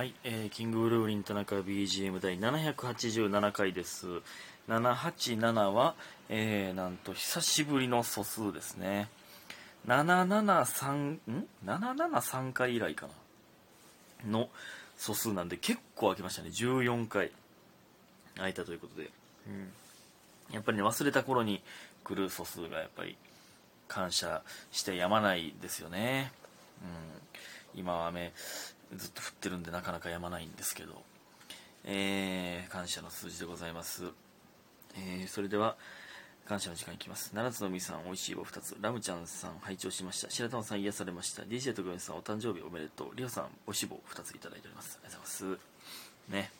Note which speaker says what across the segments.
Speaker 1: はい、えーキングブルーリン田中 BGM 第787回です。787は、えーなんと久しぶりの素数ですね。773、ん ?773 回以来かな？の素数なんで結構空きましたね。14回空いたということで。うん。やっぱりね、忘れた頃に来る素数がやっぱり感謝してやまないですよね。うん。今は雨ずっと降ってるんでなかなか止まないんですけど、えー感謝の数字でございます。えーそれでは、感謝の時間いきます。七つのみさん、おいしい棒2つ。ラムちゃんさん、拝聴しました。白玉さん、癒されました。DJ 特別さん、お誕生日おめでとう。リオさん、おいしい棒2ついただいております。ありがとうございます。ね。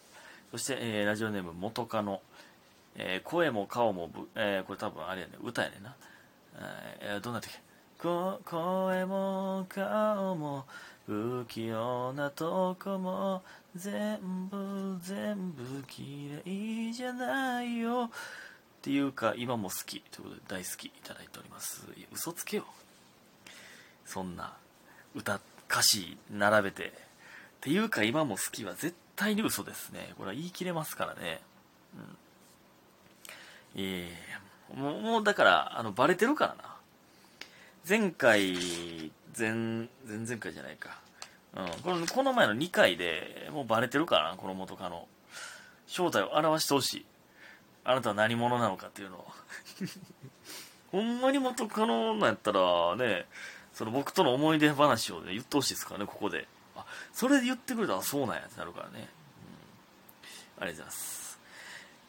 Speaker 1: そして、えーラジオネーム、元カノ。えー声も顔もぶ、えーこれ多分あれやね、歌やねんな。えーどんな時こ声も顔も不器用なとこも全部全部綺麗じゃないよ。っていうか今も好きということで大好きいただいております。いや嘘つけよ。そんな歌歌詞並べて。っていうか今も好きは絶対に嘘ですね。これは言い切れますからね。うん。ええもうもうだからあのバレてるからな。前回前前々回じゃないか、うん、このこの前の2回でもうバレてるからなこの元カノ。正体を表してほしい。あなたは何者なのかっていうのを。ほんまに元カノなんやったらねその僕との思い出話を、ね、言ってほしいですからねここで。あそれで言ってくれたらそうなんやってなるからね、うん、ありがとうございます。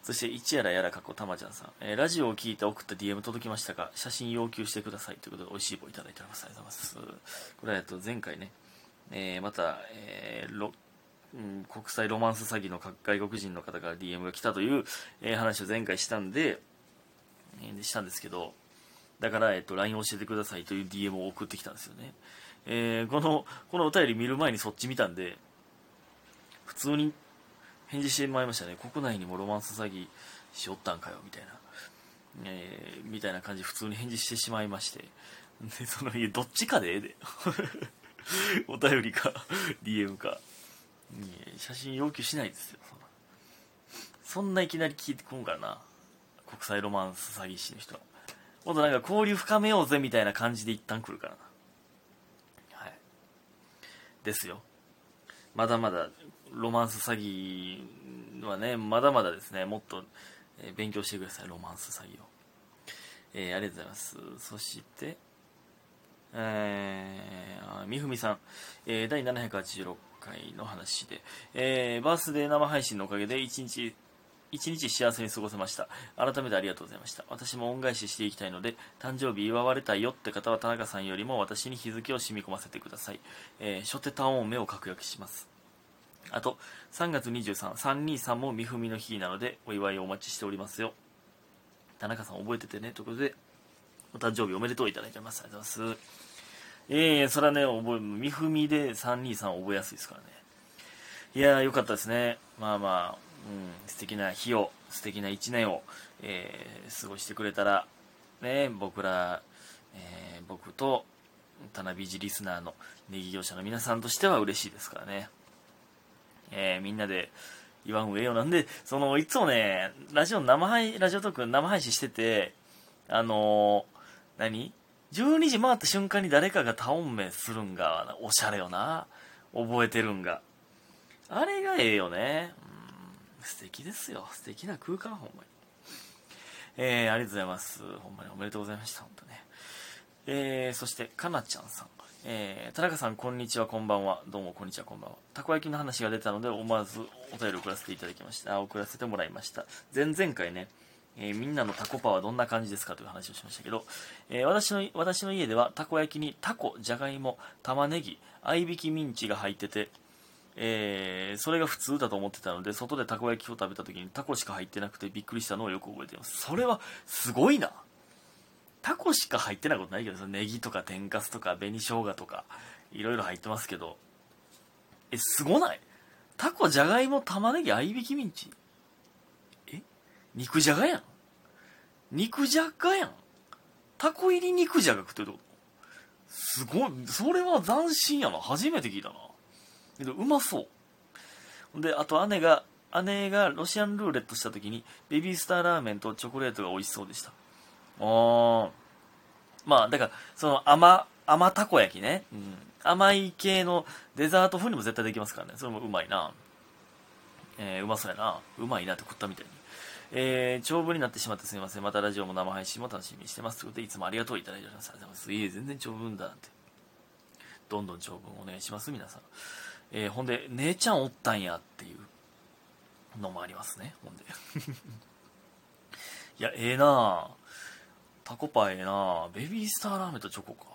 Speaker 1: そして、一やらやらかっこたまちゃんさん、えーラジオを聞いて送った DM 届きましたが、写真要求してくださいということで、美味しい棒いただいております。ありがとうございます。これは、えっと、前回ね、えーまた、えーロうん、国際ロマンス詐欺の外国人の方から DM が来たという、えー話を前回したんで、えーしたんですけど、だから、えっと、LINE 教えてくださいという DM を送ってきたんですよね。えーこの、このお便り見る前にそっち見たんで、普通に返事してまいましたね。国内にもロマンス詐欺しよったんかよみたいな、えーみたいな感じ普通に返事してしまいまして。でそのいやどっちかでええで。お便りか DM か。いや写真要求しないですよそんな。そんないきなり聞いてこんからな。国際ロマンス詐欺師の人は。もっとなんか交流深めようぜみたいな感じで一旦来るからな。はい。ですよ。まだまだロマンス詐欺はね、まだまだですね、もっと、え勉強してください、ロマンス詐欺を。えーありがとうございます。そして、えー、みふみさん、えー第786回の話で、えーバースデー生配信のおかげで一日、一日幸せに過ごせました。改めてありがとうございました。私も恩返ししていきたいので、誕生日祝われたいよって方は田中さんよりも私に日付を染み込ませてください。えー初手単音目を確約します。あと、3月23、323もみふみの日なので、お祝いをお待ちしておりますよ。田中さん覚えててね、ということで、お誕生日おめでとういただいてます。ありがとうございます。ええそれはね、覚え、みふみで323覚えやすいですからね。いやー、よかったですね。まあまあ、うん、素敵な日を、素敵な一年を、えー過ごしてくれたら、ね、僕ら、えー僕と、田辺ジリスナーのネギ業者の皆さんとしては嬉しいですからね。えーみんなで言わん上よなんで、その、いつもね、ラジオ生配、ラジオトーク生配信してて、あのー何 ?12 時回った瞬間に誰かがタオンメするんが、おしゃれよな。覚えてるんが。あれがええよね。うん、素敵ですよ。素敵な空間、ほんまに。えー、ありがとうございます。ほんまにおめでとうございました、本当ね。えー、そして、かなちゃんさん。えー、田中さん、こんにちは、こんばんは。どうも、こんにちは、こんばんは。たこ焼きの話が出たので、思わずお便り送らせていただきました。送らせてもらいました。前々回ね、えーみんなのタコパはどんな感じですかという話をしましたけど、えー私の、私の家では、たこ焼きにタコ、じゃがいも、玉ねぎ、合いびきミンチが入ってて、えーそれが普通だと思ってたので、外でたこ焼きを食べた時にタコしか入ってなくてびっくりしたのをよく覚えています。それは、すごいな。タコしか入ってないことないけどそのネギとか天かすとか紅生姜とかいろいろ入ってますけどえすごない？タコじゃがいも玉ねぎ合いびきミンチ？え？肉じゃがやん？肉じゃがやん？タコ入り肉じゃが食ってるってこと？すごい。それは斬新やな。初めて聞いたな。けどうまそう。であと姉が姉がロシアンルーレットした時にベビースターラーメンとチョコレートが美味しそうでした。おーまあだからその甘甘たこ焼きね、うん、甘い系のデザート風にも絶対できますからねそれもうまいなえー、うまそうやなうまいなって食ったみたいにえー、長文になってしまってすみません。またラジオも生配信も楽しみにしてます。ということで、いつもありがとういただいております。ありがとうございます。いえ、全然長文だって。どんどん長文お願いします、皆さん。えー、ほんで、姉ちゃんおったんやっていうのもありますね、ほんで。いや、ええー、なタコパええなベビースターラーメンとチョコか。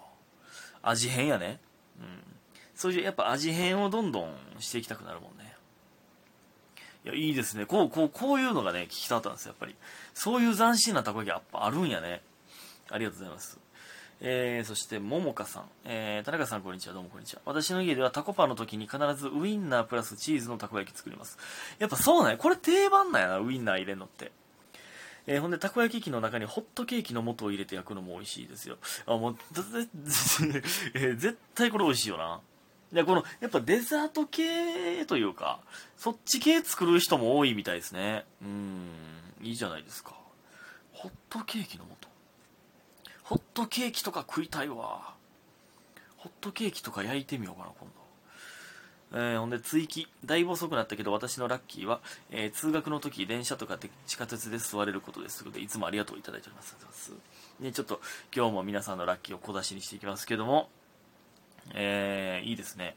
Speaker 1: 味変やね。うん。そういう、やっぱ味変をどんどんしていきたくなるもんね。いや、いいですね。こう、こう、こういうのがね、聞きたかったんですよ、やっぱり。そういう斬新なたこ焼きやっぱあるんやね。ありがとうございます。えー、そして、ももかさん。えー、田中さん、こんにちは。どうもこんにちは。私の家ではタコパの時に必ずウインナープラスチーズのたこ焼き作ります。やっぱそうなんや。これ定番なんやな、ウインナー入れんのって。えー、ほんで、たこ焼き器の中にホットケーキの素を入れて焼くのも美味しいですよ。あ、もう、えー、絶対これ美味しいよな。で、この、やっぱデザート系というか、そっち系作る人も多いみたいですね。うん、いいじゃないですか。ホットケーキの素。ホットケーキとか食いたいわ。ホットケーキとか焼いてみようかな、今度。えー、ほんで、追記。だいぶ遅くなったけど、私のラッキーは、えー、通学の時、電車とか地下鉄で座れることですので、いつもありがとういただいております。ね、ちょっと、今日も皆さんのラッキーを小出しにしていきますけども、えー、いいですね。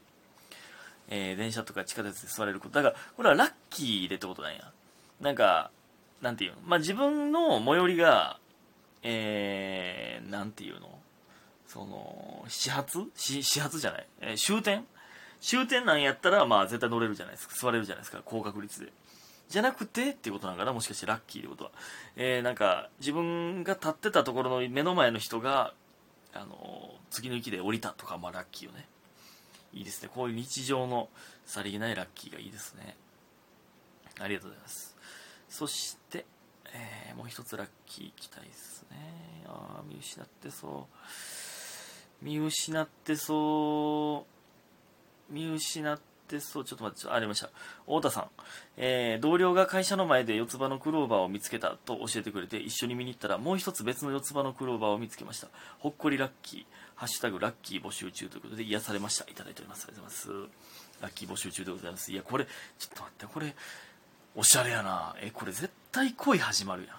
Speaker 1: えー、電車とか地下鉄で座れること。だから、これはラッキーでってことなんや。なんか、なんていうの？まあ、自分の最寄りが、えー、なんていうの？その、始発？始始発じゃない、えー、終点？終点なんやったら、まあ絶対乗れるじゃないですか。座れるじゃないですか。高確率で。じゃなくてっていうことなんかなもしかしてラッキーってことは。えー、なんか、自分が立ってたところの目の前の人が、あの次の駅で降りたとか、まあラッキーよね。いいですね。こういう日常のさりげないラッキーがいいですね。ありがとうございます。そして、えー、もう一つラッキーいきたいですね。ああ、見失ってそう。見失ってそう。見失ってそう。ちょっと待って、ありました。太田さん。えー、同僚が会社の前で四つ葉のクローバーを見つけたと教えてくれて、一緒に見に行ったら、もう一つ別の四つ葉のクローバーを見つけました。ほっこりラッキー。ハッシュタグラッキー募集中ということで、癒されました。いただいております。ありがとうございます。ラッキー募集中でございます。いや、これ、ちょっと待って、これ、おしゃれやな。え、これ絶対恋始まるやん。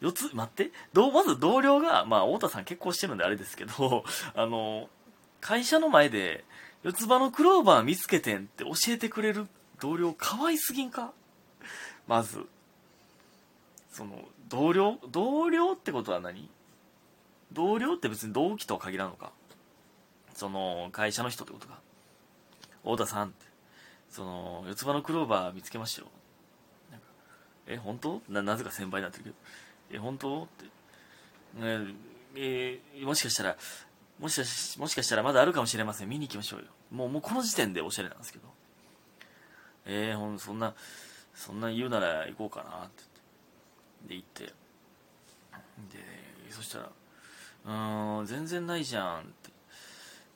Speaker 1: 四つ、待って。どう、まず同僚が、まあ、太田さん結婚してるんであれですけど、あの、会社の前で、四つ葉のクローバー見つけてんって教えてくれる同僚、可愛すぎんか？まず。その、同僚同僚ってことは何？同僚って別に同期とは限らんのか？その、会社の人ってことか？太田さんって。その、四つ葉のクローバー見つけましたよ。なんか、え、本当？な、なぜか先輩になってるけど。え、本当？って。えー、もしかしたら、もしかし、もしかしたらまだあるかもしれません。見に行きましょうよ。もう、もうこの時点でおしゃれなんですけど。えー、ほん、そんな、そんな言うなら行こうかなって。で、行って。で、そしたら、うーん、全然ないじゃんって。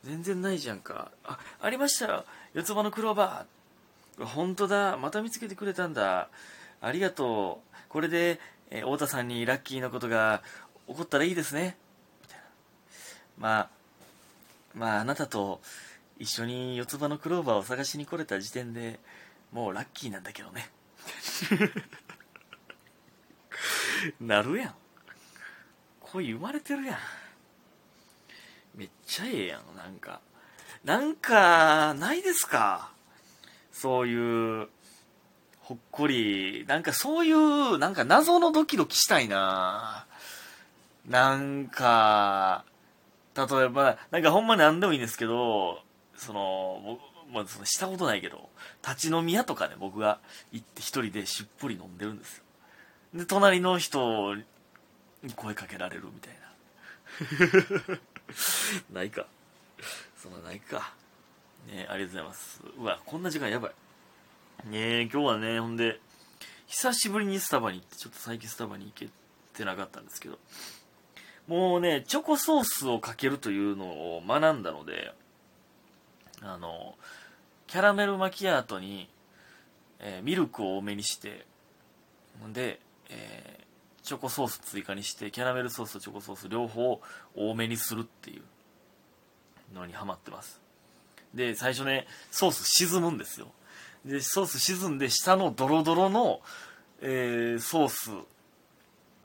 Speaker 1: 全然ないじゃんか。あ、ありましたよ四つ葉のクローバー本当だ。また見つけてくれたんだ。ありがとう。これで、えー、太田さんにラッキーなことが起こったらいいですね。みたいな。まあ、まあ、あなたと一緒に四つ葉のクローバーを探しに来れた時点でもうラッキーなんだけどね。なるやん。恋生まれてるやん。めっちゃええやん、なんか。なんか、ないですか？そういう、ほっこり、なんかそういう、なんか謎のドキドキしたいななんか、例えば、なんかほんま何でもいいんですけど、その、僕、まあ、そのしたことないけど、立ち飲み屋とかね、僕が行って一人でしっぽり飲んでるんですよ。で、隣の人に声かけられるみたいな。ないか。そんなないか。ねありがとうございます。うわ、こんな時間やばい。ね今日はね、ほんで、久しぶりにスタバに行って、ちょっと最近スタバに行けてなかったんですけど、もうね、チョコソースをかけるというのを学んだので、あの、キャラメルマキアートに、えーミルクを多めにしてで、えーチョコソース追加にしてキャラメルソースとチョコソース両方多めにするっていうのにハマってます。で最初ねソース沈むんですよ。でソース沈んで下のドロドロの、えーソース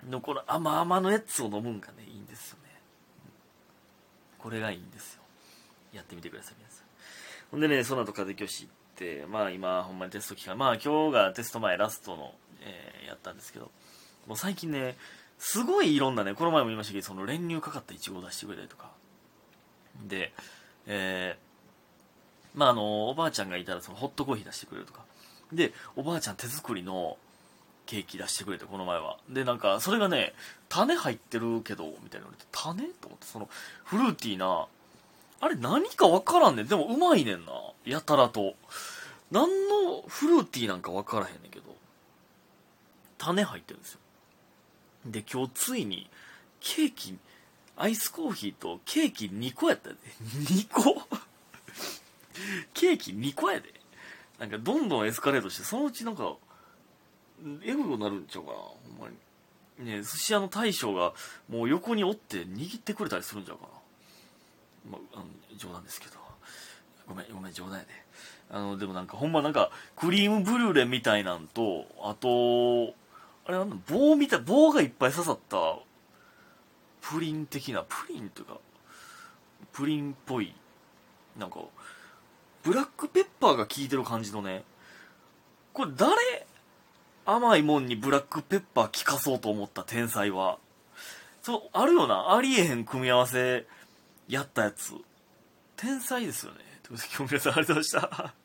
Speaker 1: のこの甘々のやつを飲むんがねいいんですよね。これがいいんですよ。やってみてください皆さん。ほんでねその後風教師行ってまあ今ほんまにテスト期間まあ今日がテスト前ラストの、えーやったんですけどもう最近ねすごいいろんなねこの前も言いましたけどその練乳かかったイチゴを出してくれたりとか。でえーまああのおばあちゃんがいたらそのホットコーヒー出してくれるとか。でおばあちゃん手作りのケーキ出してくれてこの前は。でなんかそれがね種入ってるけどみたいな言われて種？と思ってそのフルーティーなあれ何か分からんねん。でもうまいねんな。やたらと。何のフルーティーなんか分からへんねんけど。種入ってるんですよ。で今日ついにケーキアイスコーヒーとケーキ2個やったで2 個？ケーキ2個やで。なんかどんどんエスカレートしてそのうちなんかエグくなるんちゃうかなほんまに。ね寿司屋の大将がもう横におって握ってくれたりするんちゃうかな。まあ、あの冗談ですけど。ごめんごめん冗談やで。あのでもなんかほんまなんかクリームブリュレみたいなんとあとあれなんだ棒みたい棒がいっぱい刺さったプリン的なプリンというかプリンっぽいなんかブラックペッパーが効いてる感じのねこれ誰甘いもんにブラックペッパー効かそうと思った天才は。そうあるよな。ありえへん組み合わせやったやつ。天才ですよね。ということで今日皆さんありがとうございました。